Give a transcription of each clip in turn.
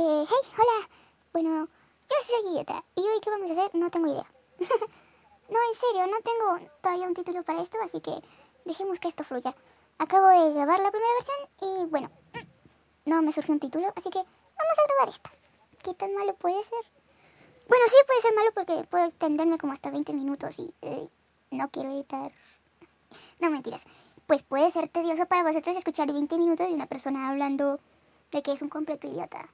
Eh, hey, hola. Bueno, yo soy idiota. ¿Y hoy qué vamos a hacer? No tengo idea. no, en serio, no tengo todavía un título para esto, así que dejemos que esto fluya. Acabo de grabar la primera versión y bueno, no me surgió un título, así que vamos a grabar esto. ¿Qué tan malo puede ser? Bueno, sí puede ser malo porque puedo extenderme como hasta 20 minutos y eh, no quiero editar. No mentiras. Pues puede ser tedioso para vosotros escuchar 20 minutos de una persona hablando de que es un completo idiota.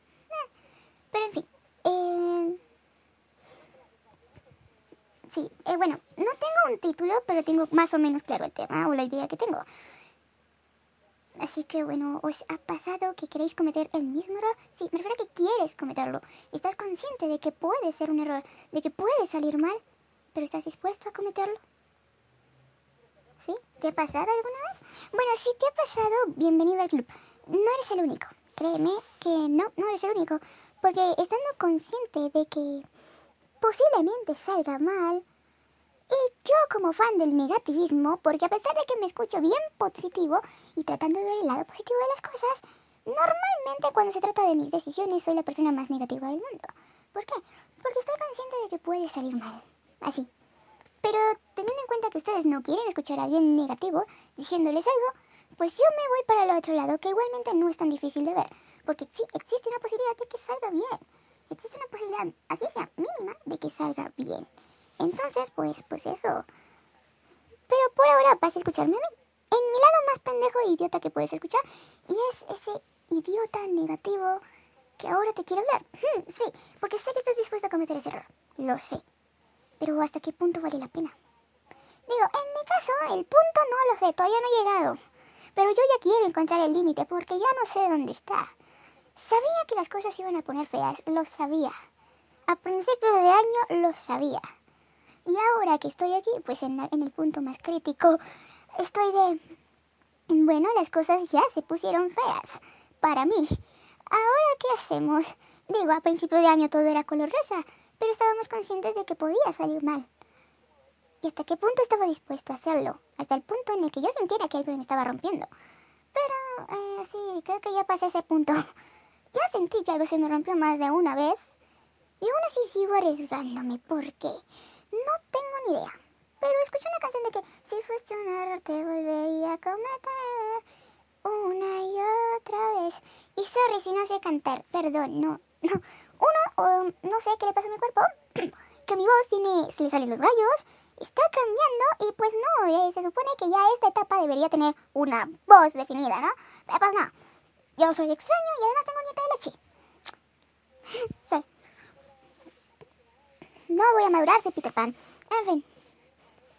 Pero en fin. Eh, sí, bueno, no tengo un título, pero tengo más o menos claro el tema o la idea que tengo. Así que bueno, ¿os ha pasado que queréis cometer el mismo error? Sí, me refiero a que quieres cometerlo. Estás consciente de que puede ser un error, de que puede salir mal, pero ¿estás dispuesto a cometerlo? ¿Sí? ¿Te ha pasado alguna vez? Bueno, si te ha pasado, bienvenido al club. No eres el único. Créeme que no, no eres el único. Porque estando consciente de que posiblemente salga mal, y yo como fan del negativismo, porque a pesar de que me escucho bien positivo y tratando de ver el lado positivo de las cosas, normalmente cuando se trata de mis decisiones soy la persona más negativa del mundo. ¿Por qué? Porque estoy consciente de que puede salir mal. Así. Pero teniendo en cuenta que ustedes no quieren escuchar a alguien negativo diciéndoles algo, pues yo me voy para el otro lado, que igualmente no es tan difícil de ver. Porque sí, existe una posibilidad de que salga bien. Existe una posibilidad, así sea mínima, de que salga bien. Entonces, pues, pues eso. Pero por ahora vas a escucharme a mí. En mi lado más pendejo e idiota que puedes escuchar. Y es ese idiota negativo que ahora te quiero hablar. Hmm, sí, porque sé que estás dispuesto a cometer ese error. Lo sé. Pero ¿hasta qué punto vale la pena? Digo, en mi caso, el punto no lo sé, todavía no he llegado. Pero yo ya quiero encontrar el límite porque ya no sé dónde está. Sabía que las cosas iban a poner feas, lo sabía. A principios de año lo sabía. Y ahora que estoy aquí, pues en, en el punto más crítico, estoy de... Bueno, las cosas ya se pusieron feas. Para mí. Ahora, ¿qué hacemos? Digo, a principio de año todo era color rosa, pero estábamos conscientes de que podía salir mal. ¿Y hasta qué punto estaba dispuesto a hacerlo? Hasta el punto en el que yo sintiera que algo me estaba rompiendo. Pero, eh, sí, creo que ya pasé ese punto. Ya sentí que algo se me rompió más de una vez. Y aún así sigo arriesgándome porque no tengo ni idea. Pero escuché una canción de que si fuese un error te volvería a cometer una y otra vez. Y sorry si no sé cantar, perdón, no, no. Uno, no sé qué le pasa a mi cuerpo, que mi voz tiene, se le salen los gallos, está cambiando y pues no, eh, se supone que ya esta etapa debería tener una voz definida, ¿no? Pero pues no, yo soy extraño y además tengo nieta de leche. Sí. No voy a madurar, soy Peter Pan. En fin,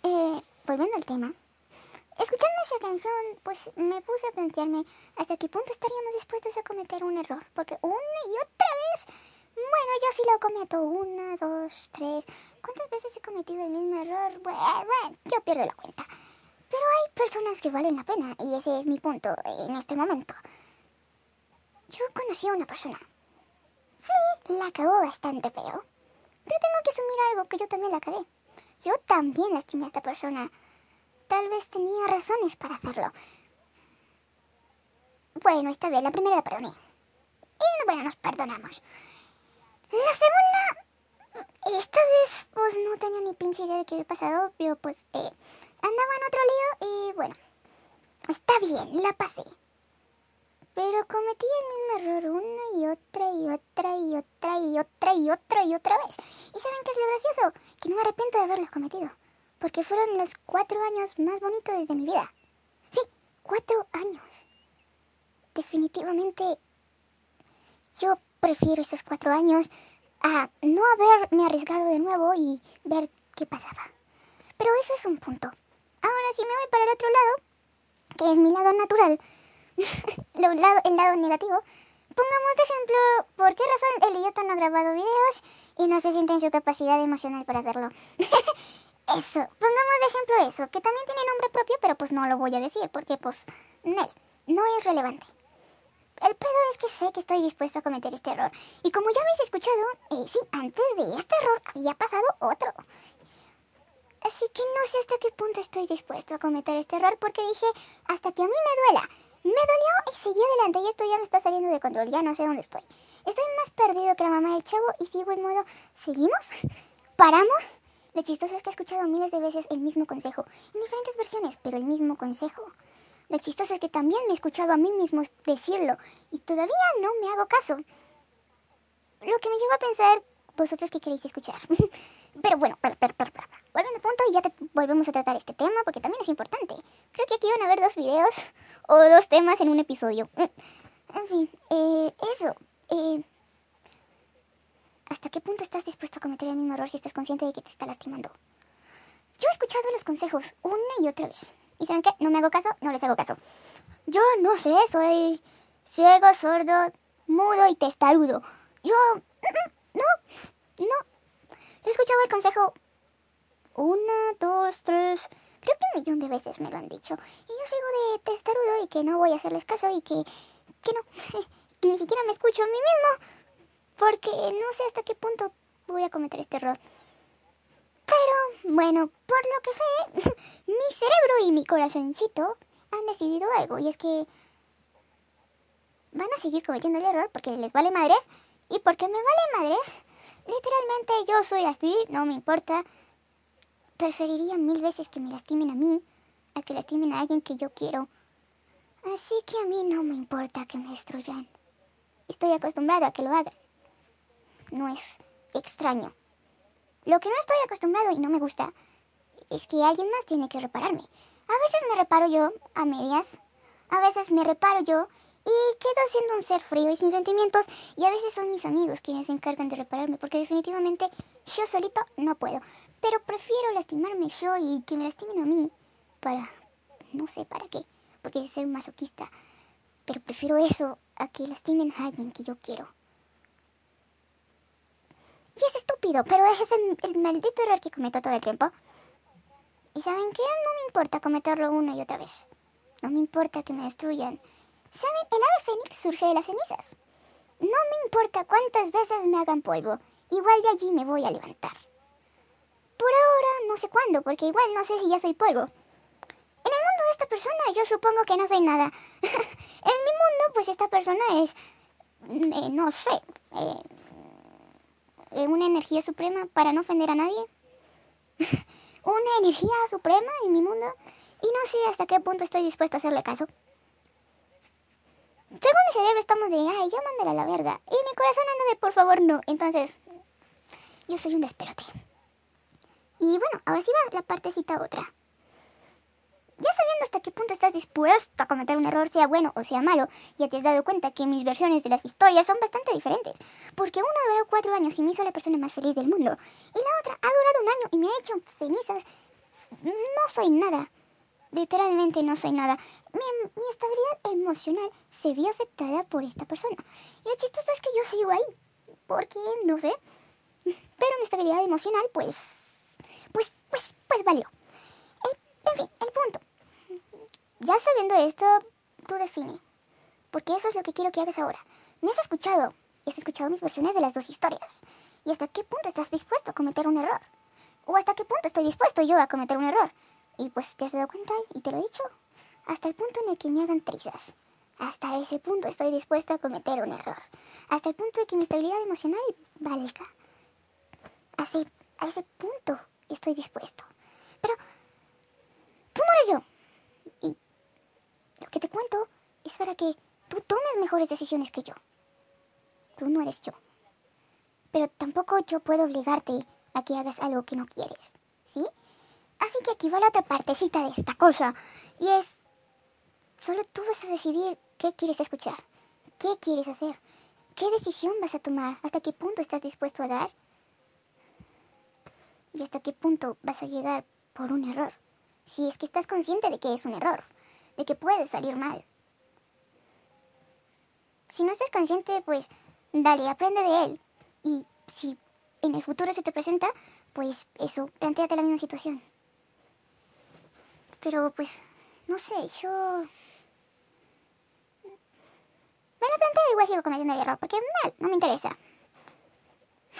eh, volviendo al tema. Escuchando esa canción, pues me puse a plantearme hasta qué punto estaríamos dispuestos a cometer un error. Porque una y otra vez, bueno, yo sí lo cometo una, dos, tres. ¿Cuántas veces he cometido el mismo error? Bueno, bueno, yo pierdo la cuenta. Pero hay personas que valen la pena y ese es mi punto en este momento. Yo conocí a una persona. Sí, la cagó bastante feo. Pero tengo que asumir algo que yo también la cagué. Yo también lastimé a esta persona. Tal vez tenía razones para hacerlo. Bueno, está bien, la primera la perdoné. Y bueno, nos perdonamos. La segunda, esta vez pues no tenía ni pinche idea de qué había pasado, pero pues eh, andaba en otro lío y bueno, está bien, la pasé. Pero cometí el mismo error una y otra y otra y otra y otra y otra y otra vez. ¿Y saben qué es lo gracioso? Que no me arrepiento de haberlo cometido. Porque fueron los cuatro años más bonitos de mi vida. Sí, cuatro años. Definitivamente yo prefiero esos cuatro años a no haberme arriesgado de nuevo y ver qué pasaba. Pero eso es un punto. Ahora si me voy para el otro lado, que es mi lado natural, el lado negativo, pongamos de ejemplo por qué razón el idiota no ha grabado videos y no se siente en su capacidad emocional para hacerlo. eso, pongamos de ejemplo eso, que también tiene nombre propio, pero pues no lo voy a decir porque pues no, no es relevante. El pedo es que sé que estoy dispuesto a cometer este error. Y como ya habéis escuchado, eh, sí, antes de este error había pasado otro. Así que no sé hasta qué punto estoy dispuesto a cometer este error porque dije, hasta que a mí me duela Me dolió y seguí adelante y esto ya me está saliendo de control, ya no sé dónde estoy. Estoy más perdido que la mamá del chavo y sigo en modo, ¿seguimos? ¿Paramos? Lo chistoso es que he escuchado miles de veces el mismo consejo, en diferentes versiones, pero el mismo consejo. Lo chistoso es que también me he escuchado a mí mismo decirlo y todavía no me hago caso. Lo que me lleva a pensar, vosotros qué queréis escuchar. pero bueno, para, para. Volviendo al punto y ya te volvemos a tratar este tema porque también es importante. Creo que aquí van a haber dos videos o dos temas en un episodio. En fin, eh, eso. Eh, ¿Hasta qué punto estás dispuesto a cometer el mismo error si estás consciente de que te está lastimando? Yo he escuchado los consejos una y otra vez. ¿Y saben qué? No me hago caso, no les hago caso. Yo no sé, soy ciego, sordo, mudo y testarudo. Yo... No, no. He escuchado el consejo una, dos, tres... Creo que un millón de veces me lo han dicho. Y yo sigo de testarudo y que no voy a hacerles caso y que... Que no. Ni siquiera me escucho a mí mismo. Porque no sé hasta qué punto voy a cometer este error. Pero, bueno, por lo que sé, mi cerebro y mi corazoncito han decidido algo. Y es que van a seguir cometiendo el error porque les vale madres. Y porque me vale madres, literalmente yo soy así, no me importa. Preferiría mil veces que me lastimen a mí a que lastimen a alguien que yo quiero. Así que a mí no me importa que me destruyan. Estoy acostumbrada a que lo hagan. No es extraño. Lo que no estoy acostumbrado y no me gusta es que alguien más tiene que repararme. A veces me reparo yo a medias, a veces me reparo yo y quedo siendo un ser frío y sin sentimientos y a veces son mis amigos quienes se encargan de repararme porque definitivamente yo solito no puedo. Pero prefiero lastimarme yo y que me lastimen a mí para... no sé para qué, porque es ser masoquista. Pero prefiero eso a que lastimen a alguien que yo quiero. Y es estúpido, pero es el, maldito error que cometo todo el tiempo. ¿Y saben qué? No me importa cometerlo una y otra vez. No me importa que me destruyan. ¿Saben? El ave fénix surge de las cenizas. No me importa cuántas veces me hagan polvo. Igual de allí me voy a levantar. Por ahora no sé cuándo, porque igual no sé si ya soy polvo. En el mundo de esta persona yo supongo que no soy nada. en mi mundo pues esta persona es... Eh, no sé. Eh, eh, una energía suprema para no ofender a nadie. una energía suprema en mi mundo. Y no sé hasta qué punto estoy dispuesta a hacerle caso. Según mi cerebro estamos de, ay, ya mándala a la verga. Y mi corazón anda de, por favor, no. Entonces, yo soy un desperote. Y bueno, ahora sí va la partecita otra. Ya sabiendo hasta qué punto estás dispuesto a cometer un error, sea bueno o sea malo, ya te has dado cuenta que mis versiones de las historias son bastante diferentes. Porque una duró cuatro años y me hizo la persona más feliz del mundo. Y la otra ha durado un año y me ha hecho cenizas. No soy nada. Literalmente no soy nada. Mi, mi estabilidad emocional se vio afectada por esta persona. Y lo chistoso es que yo sigo ahí. Porque, no sé. Pero mi estabilidad emocional, pues... Pues, pues, pues valió. En fin, el punto. Ya sabiendo esto, tú define. Porque eso es lo que quiero que hagas ahora. Me has escuchado. Has escuchado mis versiones de las dos historias. ¿Y hasta qué punto estás dispuesto a cometer un error? ¿O hasta qué punto estoy dispuesto yo a cometer un error? Y pues te has dado cuenta y te lo he dicho. Hasta el punto en el que me hagan trizas. Hasta ese punto estoy dispuesto a cometer un error. Hasta el punto de que mi estabilidad emocional valga. Así, a ese punto estoy dispuesto. Pero tú no eres yo. Y lo que te cuento es para que tú tomes mejores decisiones que yo. Tú no eres yo. Pero tampoco yo puedo obligarte a que hagas algo que no quieres. ¿Sí? Así que aquí va la otra partecita de esta cosa. Y es... Solo tú vas a decidir qué quieres escuchar. ¿Qué quieres hacer? ¿Qué decisión vas a tomar? ¿Hasta qué punto estás dispuesto a dar? ¿Y hasta qué punto vas a llegar por un error? si es que estás consciente de que es un error, de que puede salir mal. Si no estás consciente, pues dale, aprende de él. Y si en el futuro se te presenta, pues eso, planteate la misma situación. Pero pues, no sé, yo... Me lo planteo igual sigo cometiendo el error, porque mal, no me interesa.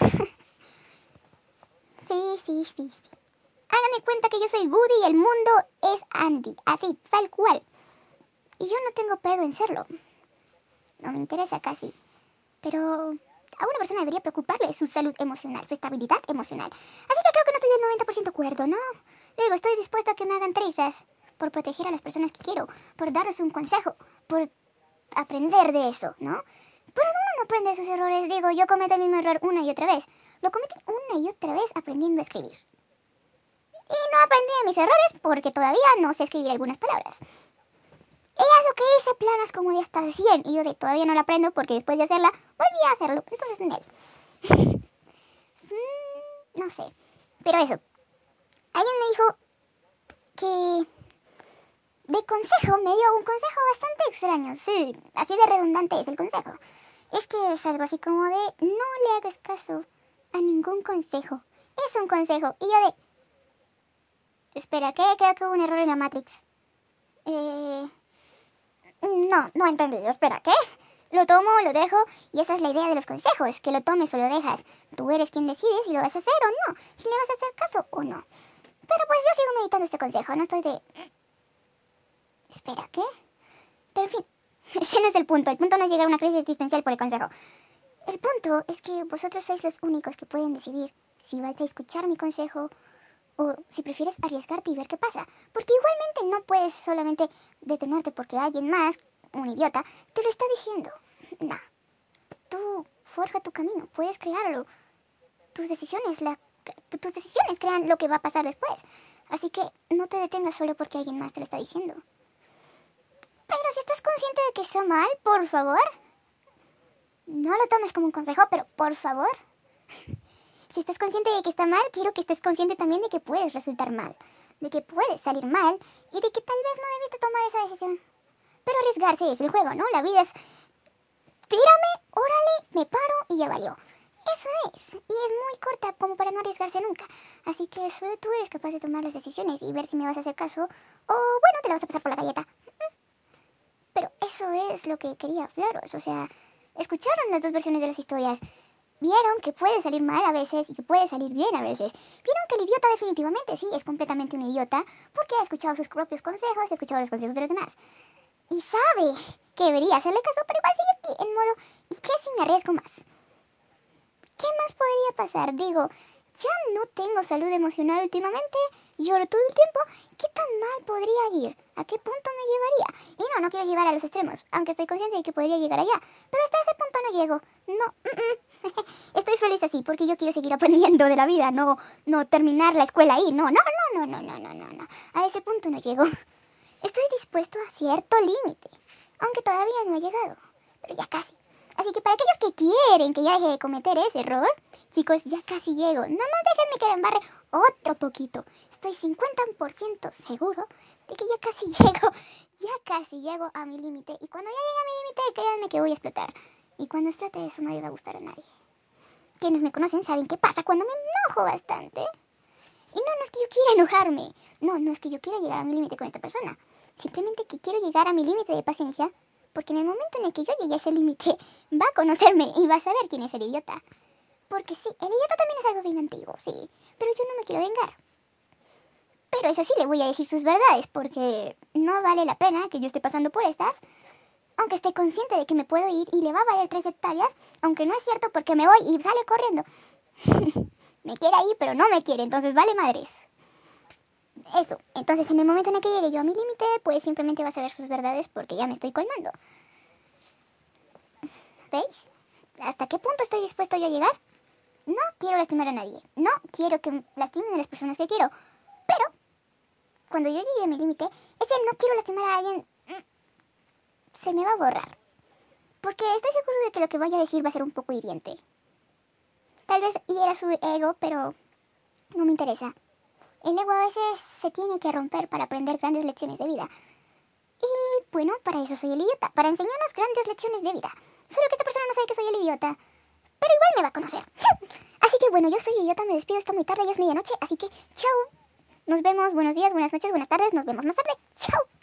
sí, sí, sí, sí. Cuenta que yo soy Woody y el mundo es Andy. Así, tal cual. Y yo no tengo pedo en serlo. No me interesa casi. Pero a una persona debería preocuparle su salud emocional, su estabilidad emocional. Así que creo que no estoy del 90% de acuerdo, ¿no? Digo, estoy dispuesta a que me hagan trizas por proteger a las personas que quiero, por darles un consejo, por aprender de eso, ¿no? Pero uno no aprende de sus errores. Digo, yo cometo el mismo error una y otra vez. Lo cometí una y otra vez aprendiendo a escribir. Y no aprendí de mis errores porque todavía no sé escribir algunas palabras. Ella lo que hice planas como de hasta 100 y yo de todavía no la aprendo porque después de hacerla volví a hacerlo. Entonces, Nel. Mm, no sé. Pero eso. Alguien me dijo que de consejo me dio un consejo bastante extraño. Sí, así de redundante es el consejo. Es que es algo así como de no le hagas caso a ningún consejo. Es un consejo. Y yo de... Espera, ¿qué? Creo que hubo un error en la Matrix. Eh... No, no he entendido. Espera, ¿qué? Lo tomo, lo dejo, y esa es la idea de los consejos, que lo tomes o lo dejas. Tú eres quien decide si lo vas a hacer o no, si le vas a hacer caso o no. Pero pues yo sigo meditando este consejo, no estoy de... Espera, ¿qué? Pero en fin, ese no es el punto. El punto no es llegar a una crisis existencial por el consejo. El punto es que vosotros sois los únicos que pueden decidir si vais a escuchar mi consejo o si prefieres arriesgarte y ver qué pasa. Porque igualmente no puedes solamente detenerte porque alguien más, un idiota, te lo está diciendo. Nah. Tú forja tu camino, puedes crearlo. Tus decisiones, la, tus decisiones crean lo que va a pasar después. Así que no te detengas solo porque alguien más te lo está diciendo. Pero si estás consciente de que está mal, por favor, no lo tomes como un consejo, pero por favor, si estás consciente de que está mal, quiero que estés consciente también de que puedes resultar mal, de que puedes salir mal y de que tal vez no debiste tomar esa decisión. Pero arriesgarse es el juego, ¿no? La vida es tírame, órale, me paro y ya valió. Eso es. Y es muy corta como para no arriesgarse nunca. Así que solo tú eres capaz de tomar las decisiones y ver si me vas a hacer caso o, bueno, te la vas a pasar por la galleta. Pero eso es lo que quería hablaros. O sea, escucharon las dos versiones de las historias. Vieron que puede salir mal a veces y que puede salir bien a veces. Vieron que el idiota definitivamente sí es completamente un idiota porque ha escuchado sus propios consejos, ha escuchado los consejos de los demás. Y sabe que debería hacerle caso, pero igual sigue en modo, ¿y qué si me arriesgo más? ¿Qué más podría pasar? Digo, ya no tengo salud emocional últimamente, lloro todo el tiempo, ¿qué tan mal podría ir? ¿A qué punto me llevaría? Y no, no quiero llevar a los extremos, aunque estoy consciente de que podría llegar allá, pero hasta ese punto no llego. No, estoy feliz así porque yo quiero seguir aprendiendo de la vida, no, no terminar la escuela ahí, no, no, no, no, no, no, no, no, a ese punto no llego. Estoy dispuesto a cierto límite, aunque todavía no he llegado, pero ya casi. Así que para aquellos que quieren que ya deje de cometer ese error, chicos, ya casi llego. Nada más déjenme que me embarre otro poquito. Estoy 50% seguro de que ya casi llego. Ya casi llego a mi límite. Y cuando ya llegue a mi límite, créanme que voy a explotar. Y cuando explote eso no le va a gustar a nadie. Quienes me conocen saben qué pasa cuando me enojo bastante. Y no, no es que yo quiera enojarme. No, no es que yo quiera llegar a mi límite con esta persona. Simplemente que quiero llegar a mi límite de paciencia porque en el momento en el que yo llegue a ese límite, va a conocerme y va a saber quién es el idiota. Porque sí, el idiota también es algo bien antiguo, sí, pero yo no me quiero vengar. Pero eso sí, le voy a decir sus verdades, porque no vale la pena que yo esté pasando por estas, aunque esté consciente de que me puedo ir y le va a valer tres hectáreas, aunque no es cierto porque me voy y sale corriendo. me quiere ahí, pero no me quiere, entonces vale madres. Eso, entonces en el momento en el que llegue yo a mi límite, pues simplemente vas a ver sus verdades porque ya me estoy colmando. ¿Veis? ¿Hasta qué punto estoy dispuesto yo a llegar? No quiero lastimar a nadie. No quiero que lastimen a las personas que quiero. Pero, cuando yo llegue a mi límite, ese no quiero lastimar a alguien se me va a borrar. Porque estoy seguro de que lo que vaya a decir va a ser un poco hiriente. Tal vez hiera su ego, pero no me interesa. El ego a veces se tiene que romper para aprender grandes lecciones de vida. Y bueno, para eso soy el idiota, para enseñarnos grandes lecciones de vida. Solo que esta persona no sabe que soy el idiota. Pero igual me va a conocer. así que bueno, yo soy idiota, me despido, está muy tarde, ya es medianoche, así que chao. Nos vemos, buenos días, buenas noches, buenas tardes, nos vemos más tarde. Chao.